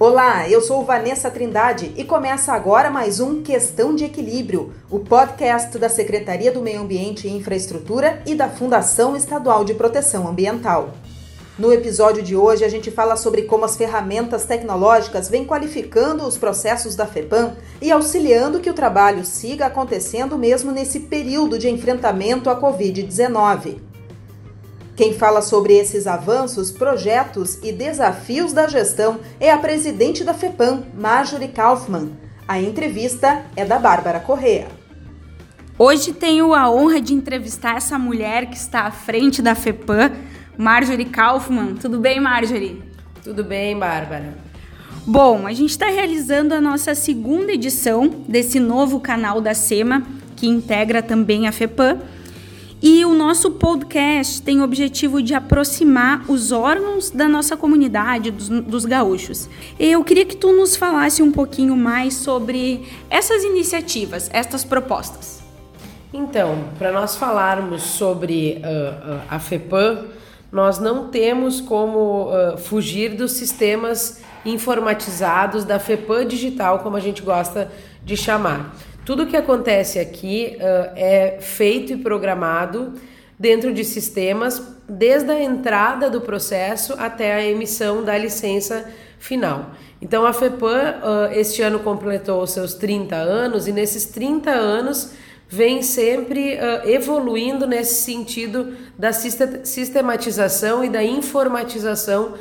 Olá, eu sou Vanessa Trindade e começa agora mais um Questão de Equilíbrio, o podcast da Secretaria do Meio Ambiente e Infraestrutura e da Fundação Estadual de Proteção Ambiental. No episódio de hoje, a gente fala sobre como as ferramentas tecnológicas vêm qualificando os processos da FEPAM e auxiliando que o trabalho siga acontecendo mesmo nesse período de enfrentamento à Covid-19. Quem fala sobre esses avanços, projetos e desafios da gestão é a presidente da FEPAM, Marjorie Kaufmann. A entrevista é da Bárbara Correa. Hoje tenho a honra de entrevistar essa mulher que está à frente da FEPAM, Marjorie Kaufmann. Tudo bem, Marjorie? Tudo bem, Bárbara. Bom, a gente está realizando a nossa segunda edição desse novo canal da SEMA, que integra também a FEPAM. E o nosso podcast tem o objetivo de aproximar os órgãos da nossa comunidade, dos, dos gaúchos. Eu queria que tu nos falasse um pouquinho mais sobre essas iniciativas, estas propostas. Então, para nós falarmos sobre uh, a FEPAM, nós não temos como uh, fugir dos sistemas informatizados da FEPAM digital, como a gente gosta de chamar. Tudo que acontece aqui uh, é feito e programado dentro de sistemas, desde a entrada do processo até a emissão da licença final. Então a FEPAM uh, este ano completou seus 30 anos e nesses 30 anos vem sempre uh, evoluindo nesse sentido da sistematização e da informatização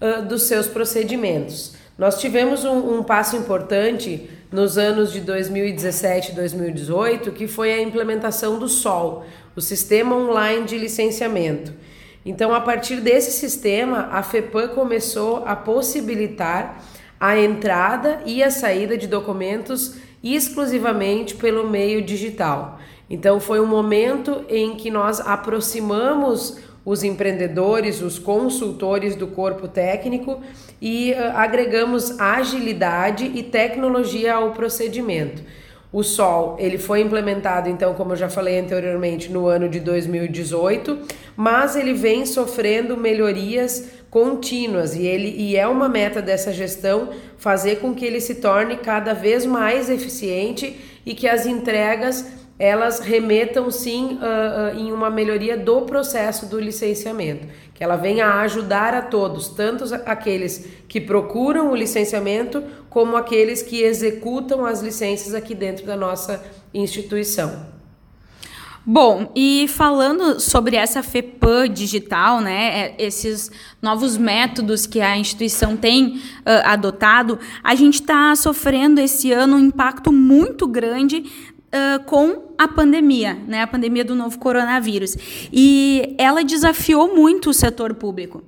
uh, dos seus procedimentos. Nós tivemos um, um passo importante nos anos de 2017 e 2018, que foi a implementação do SOL, o Sistema Online de Licenciamento. Então, a partir desse sistema, a FEPAM começou a possibilitar a entrada e a saída de documentos exclusivamente pelo meio digital. Então, foi um momento em que nós aproximamos os empreendedores, os consultores do corpo técnico e uh, agregamos agilidade e tecnologia ao procedimento. O SOL, ele foi implementado, então, como eu já falei anteriormente, no ano de 2018, mas ele vem sofrendo melhorias contínuas e ele e é uma meta dessa gestão fazer com que ele se torne cada vez mais eficiente e que as entregas elas remetam sim uh, uh, em uma melhoria do processo do licenciamento, que ela venha a ajudar a todos, tanto aqueles que procuram o licenciamento, como aqueles que executam as licenças aqui dentro da nossa instituição. Bom, e falando sobre essa FEPAM digital, né, é, esses novos métodos que a instituição tem uh, adotado, a gente está sofrendo esse ano um impacto muito grande uh, com a pandemia, né, a pandemia do novo coronavírus. E ela desafiou muito o setor público.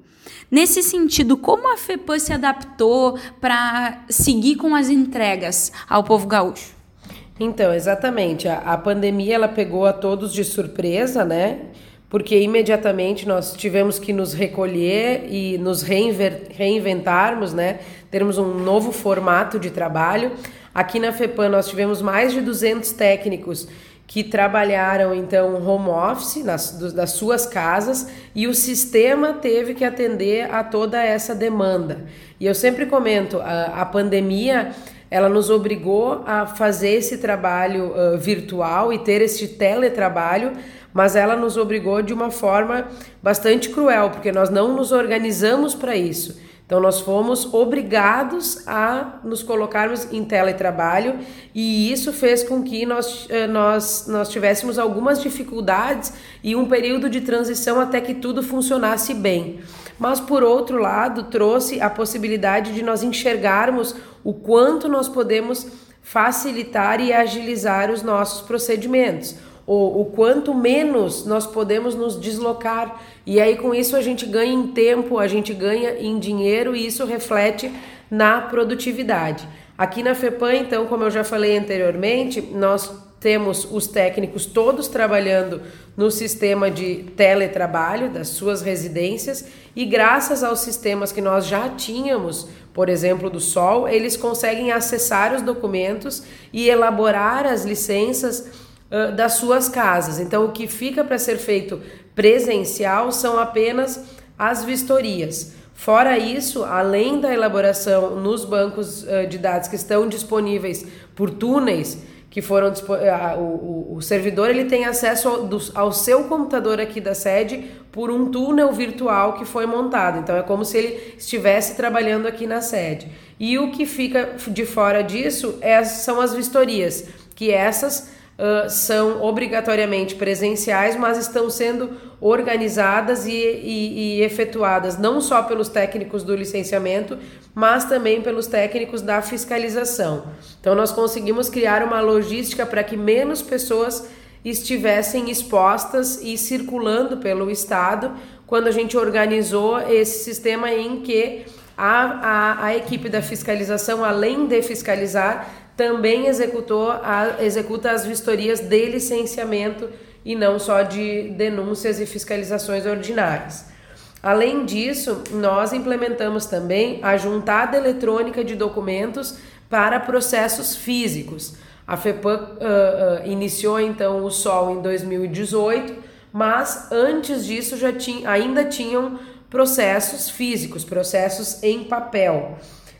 Nesse sentido, como a FEPAM se adaptou para seguir com as entregas ao povo gaúcho? Então, exatamente. A, a pandemia ela pegou a todos de surpresa, né? Porque imediatamente nós tivemos que nos recolher e nos reinventarmos, né? Termos um novo formato de trabalho. Aqui na FEPAM nós tivemos mais de 200 técnicos que trabalharam então home office nas, das suas casas e o sistema teve que atender a toda essa demanda. E eu sempre comento, a, a pandemia ela nos obrigou a fazer esse trabalho uh, virtual e ter este teletrabalho, mas ela nos obrigou de uma forma bastante cruel, porque nós não nos organizamos para isso. Então, nós fomos obrigados a nos colocarmos em teletrabalho e isso fez com que nós, eh, nós, nós tivéssemos algumas dificuldades e um período de transição até que tudo funcionasse bem. Mas, por outro lado, trouxe a possibilidade de nós enxergarmos o quanto nós podemos facilitar e agilizar os nossos procedimentos o, o quanto menos nós podemos nos deslocar. E aí, com isso, a gente ganha em tempo, a gente ganha em dinheiro e isso reflete na produtividade. Aqui na FEPAM, então, como eu já falei anteriormente, nós temos os técnicos todos trabalhando no sistema de teletrabalho das suas residências e graças aos sistemas que nós já tínhamos, por exemplo, do Sol, eles conseguem acessar os documentos e elaborar as licenças das suas casas. Então, o que fica para ser feito presencial são apenas as vistorias. Fora isso, além da elaboração nos bancos de dados que estão disponíveis por túneis, que foram o, o, o, servidor ele tem acesso ao, do, ao, seu computador aqui da sede por um túnel virtual que foi montado. Então é como se ele estivesse trabalhando aqui na sede. E o que fica de fora disso é, são as vistorias, que essas uh, são obrigatoriamente presenciais, mas estão sendo organizadas e, e, e efetuadas não só pelos técnicos do licenciamento, mas também pelos técnicos da fiscalização. Então, nós conseguimos criar uma logística para que menos pessoas estivessem expostas e circulando pelo estado quando a gente organizou esse sistema em que a, a, a equipe da fiscalização, além de fiscalizar, também executou a, executa as vistorias de licenciamento e não só de denúncias e fiscalizações ordinárias. Além disso, nós implementamos também a juntada eletrônica de documentos para processos físicos. A FEPAM uh, uh, iniciou então o SOL em 2018, mas antes disso já tinha, ainda tinham processos físicos, processos em papel.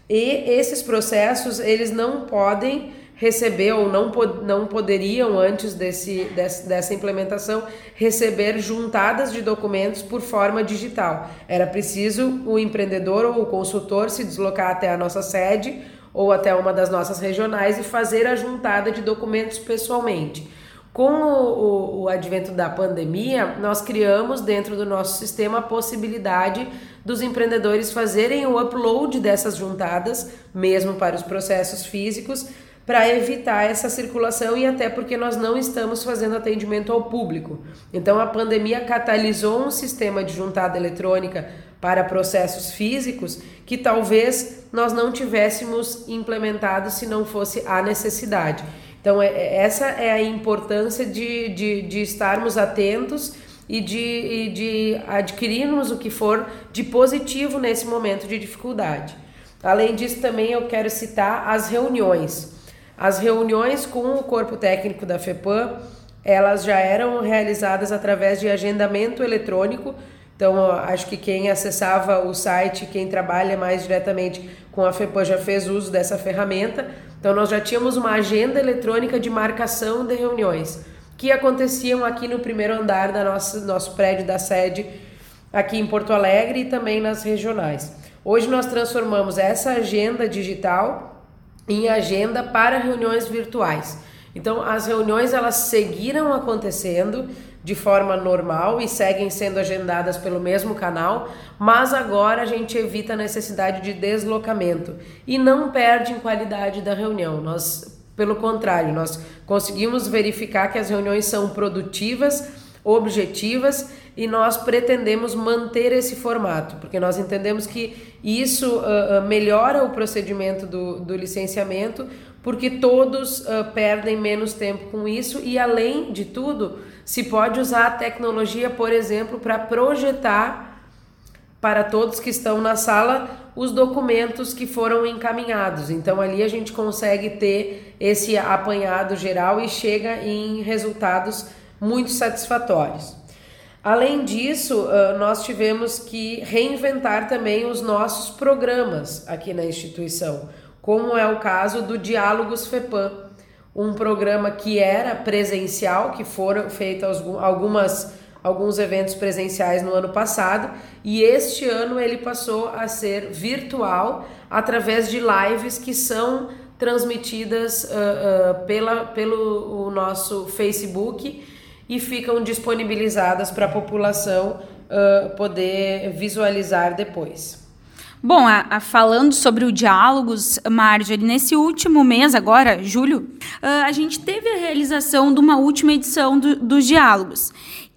E esses processos, eles não podem receber ou não, não poderiam, antes desse, dessa implementação, receber juntadas de documentos por forma digital. Era preciso o empreendedor ou o consultor se deslocar até a nossa sede ou até uma das nossas regionais e fazer a juntada de documentos pessoalmente. Com o, o, o, advento da pandemia, nós criamos dentro do nosso sistema a possibilidade dos empreendedores fazerem o upload dessas juntadas, mesmo para os processos físicos, para evitar essa circulação e até porque nós não estamos fazendo atendimento ao público. Então a pandemia catalisou um sistema de juntada eletrônica para processos físicos que talvez nós não tivéssemos implementado se não fosse a necessidade. Então, é, é, essa é a importância de, de, de estarmos atentos e de, e de adquirirmos o que for de positivo nesse momento de dificuldade. Além disso, também eu quero citar as reuniões. As reuniões com o corpo técnico da FEPAM, elas já eram realizadas através de agendamento eletrônico. Então, acho que quem acessava o site, quem trabalha mais diretamente com a FEPAM já fez uso dessa ferramenta. Então, nós já tínhamos uma agenda eletrônica de marcação de reuniões que aconteciam aqui no primeiro andar da nossa nosso prédio da sede aqui em Porto Alegre e também nas regionais. Hoje nós transformamos essa agenda digital em agenda para reuniões virtuais. Então, as reuniões elas seguiram acontecendo de forma normal e seguem sendo agendadas pelo mesmo canal, mas agora a gente evita a necessidade de deslocamento e não perde em qualidade da reunião. Nós, pelo contrário, nós conseguimos verificar que as reuniões são produtivas, objetivas e nós pretendemos manter esse formato, porque nós entendemos que isso uh, melhora o procedimento do, do licenciamento, porque todos uh, perdem menos tempo com isso e, além de tudo, se pode usar a tecnologia, por exemplo, para projetar para todos que estão na sala os documentos que foram encaminhados. Então ali a gente consegue ter esse apanhado geral e chega em resultados muito satisfatórios. Além disso, nós tivemos que reinventar também os nossos programas aqui na instituição como é o caso do Diálogos FEPAM, um programa que era presencial, que foram feitos algumas alguns eventos presenciais no ano passado e este ano ele passou a ser virtual através de lives que são transmitidas uh, uh, pela, pelo o nosso Facebook e ficam disponibilizadas para a população uh, poder visualizar depois. Bom, a, a, falando sobre o diálogos, Marjorie, nesse último mês, agora, julho, a gente teve a realização de uma última edição do, dos diálogos,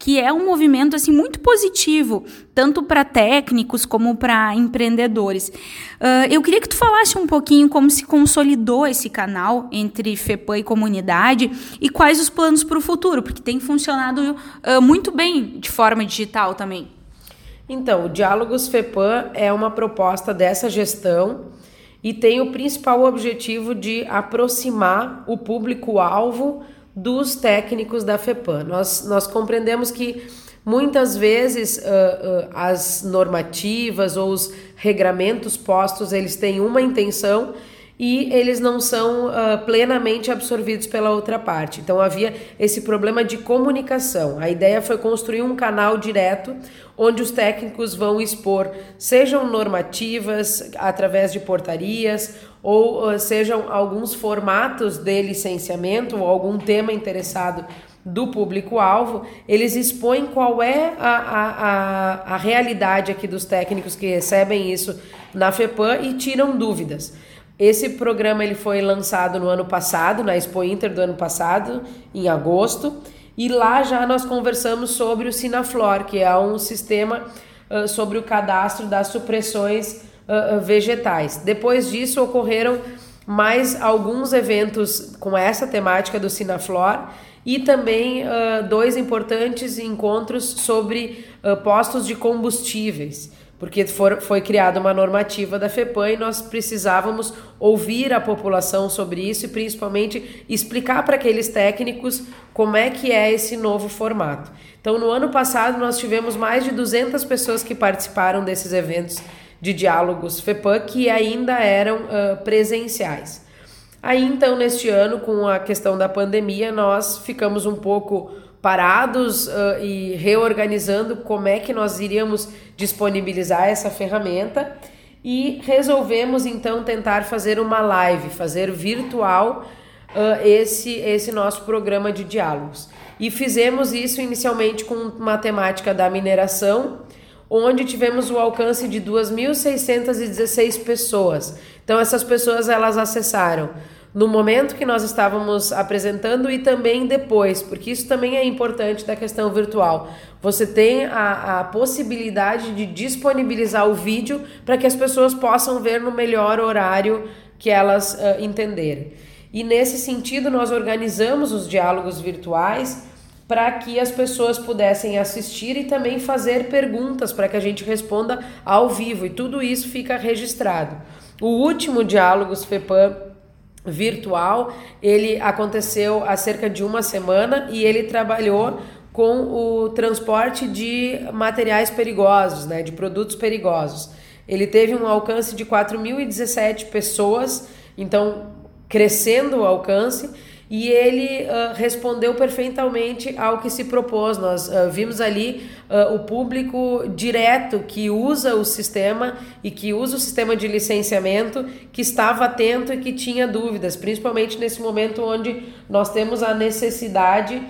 que é um movimento assim muito positivo, tanto para técnicos como para empreendedores. Uh, eu queria que tu falasse um pouquinho como se consolidou esse canal entre FEPAM e comunidade e quais os planos para o futuro, porque tem funcionado uh, muito bem de forma digital também. Então, o Diálogos FEPAM é uma proposta dessa gestão e tem o principal objetivo de aproximar o público-alvo dos técnicos da FEPAM. Nós, nós compreendemos que muitas vezes uh, uh, as normativas ou os regramentos postos eles têm uma intenção e eles não são uh, plenamente absorvidos pela outra parte. Então havia esse problema de comunicação. A ideia foi construir um canal direto onde os técnicos vão expor, sejam normativas através de portarias ou uh, sejam alguns formatos de licenciamento ou algum tema interessado do público-alvo, eles expõem qual é a, a, a, a realidade aqui dos técnicos que recebem isso na FEPAM e tiram dúvidas. Esse programa ele foi lançado no ano passado, na Expo Inter do ano passado, em agosto, e lá já nós conversamos sobre o Sinaflor, que é um sistema uh, sobre o cadastro das supressões uh, vegetais. Depois disso ocorreram mais alguns eventos com essa temática do Sinaflor e também uh, dois importantes encontros sobre postos de combustíveis porque for, foi criada uma normativa da FEPAM e nós precisávamos ouvir a população sobre isso e principalmente explicar para aqueles técnicos como é que é esse novo formato. Então, no ano passado, nós tivemos mais de 200 pessoas que participaram desses eventos de diálogos FEPAM que ainda eram uh, presenciais. Aí, então, neste ano, com a questão da pandemia, nós ficamos um pouco parados uh, e reorganizando como é que nós iríamos disponibilizar essa ferramenta e resolvemos então tentar fazer uma live, fazer virtual uh, esse, esse nosso programa de diálogos. E fizemos isso inicialmente com matemática da mineração, onde tivemos o alcance de 2.616 pessoas. Então essas pessoas elas acessaram no momento que nós estávamos apresentando e também depois, porque isso também é importante da questão virtual. Você tem a, a possibilidade de disponibilizar o vídeo para que as pessoas possam ver no melhor horário que elas uh, entenderem. E nesse sentido, nós organizamos os diálogos virtuais para que as pessoas pudessem assistir e também fazer perguntas para que a gente responda ao vivo, e tudo isso fica registrado. O último Diálogos FEPAM virtual. Ele aconteceu há cerca de uma semana e ele trabalhou com o transporte de materiais perigosos, né, de produtos perigosos. Ele teve um alcance de 4.017 pessoas, então crescendo o alcance e ele uh, respondeu perfeitamente ao que se propôs. Nós uh, vimos ali uh, o público direto que usa o sistema e que usa o sistema de licenciamento, que estava atento e que tinha dúvidas, principalmente nesse momento onde nós temos a necessidade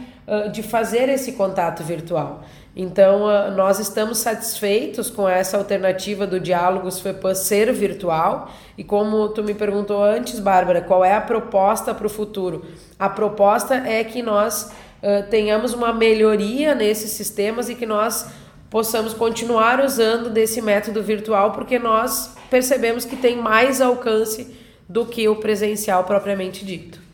de fazer esse contato virtual. Então, nós estamos satisfeitos com essa alternativa do Diálogos FEPAM ser virtual. E como tu me perguntou antes, Bárbara, qual é a proposta para o futuro? A proposta é que nós uh, tenhamos uma melhoria nesses sistemas e que nós possamos continuar usando desse método virtual, porque nós percebemos que tem mais alcance do que o presencial propriamente dito.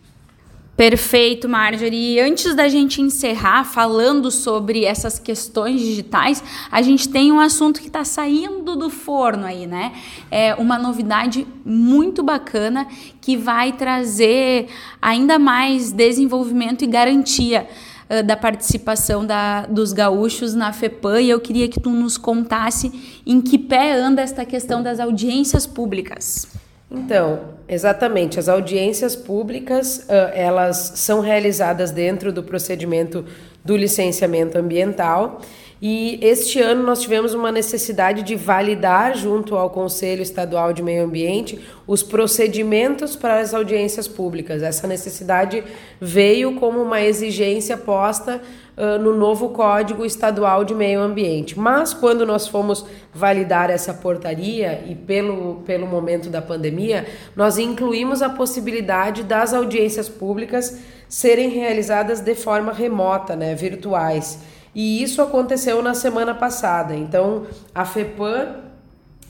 Perfeito, Marjorie. E antes da gente encerrar falando sobre essas questões digitais, a gente tem um assunto que está saindo do forno aí, né? É uma novidade muito bacana que vai trazer ainda mais desenvolvimento e garantia uh, da participação da, dos gaúchos na FEPAM. E eu queria que tu nos contasse em que pé anda esta questão das audiências públicas. Então, exatamente, as audiências públicas, elas são realizadas dentro do procedimento do licenciamento ambiental e este ano nós tivemos uma necessidade de validar, junto ao Conselho Estadual de Meio Ambiente, os procedimentos para as audiências públicas. Essa necessidade veio como uma exigência posta uh, no novo Código Estadual de Meio Ambiente. Mas quando nós fomos validar essa portaria e pelo, pelo momento da pandemia, nós incluímos a possibilidade das audiências públicas serem realizadas de forma remota, né, virtuais. E isso aconteceu na semana passada. Então, a FEPAM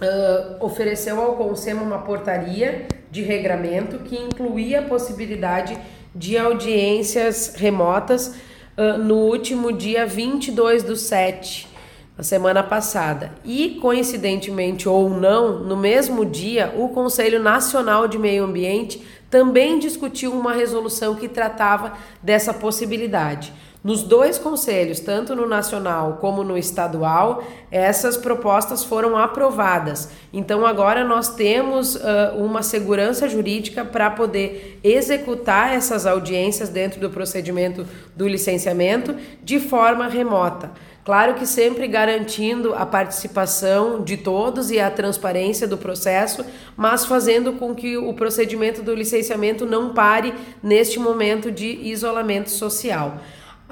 uh, ofereceu ao CONSEMA uma portaria de regramento que incluía a possibilidade de audiências remotas uh, no último dia 22 do 7, na semana passada. E, coincidentemente ou não, no mesmo dia, o Conselho Nacional de Meio Ambiente também discutiu uma resolução que tratava dessa possibilidade. Nos dois conselhos, tanto no nacional como no estadual, essas propostas foram aprovadas. Então agora nós temos uh, uma segurança jurídica para poder executar essas audiências dentro do procedimento do licenciamento de forma remota. Claro que sempre garantindo a participação de todos e a transparência do processo, mas fazendo com que o procedimento do licenciamento não pare neste momento de isolamento social.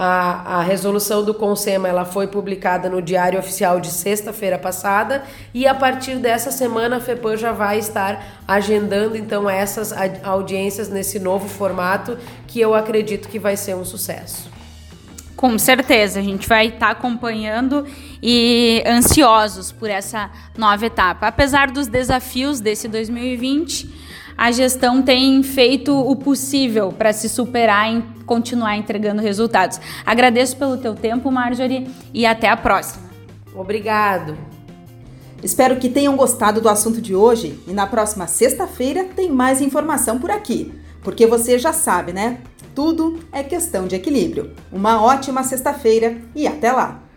A, a resolução do CONSEMA ela foi publicada no Diário Oficial de sexta-feira passada e a partir dessa semana a FEPAM já vai estar agendando então essas audiências nesse novo formato que eu acredito que vai ser um sucesso. Com certeza, a gente vai estar tá acompanhando e ansiosos por essa nova etapa. Apesar dos desafios desse 2020, a gestão tem feito o possível para se superar e continuar entregando resultados. Agradeço pelo teu tempo, Marjorie, e até a próxima. Obrigado. Espero que tenham gostado do assunto de hoje e na próxima sexta-feira tem mais informação por aqui, porque você já sabe, né? Tudo é questão de equilíbrio. Uma ótima sexta-feira e até lá!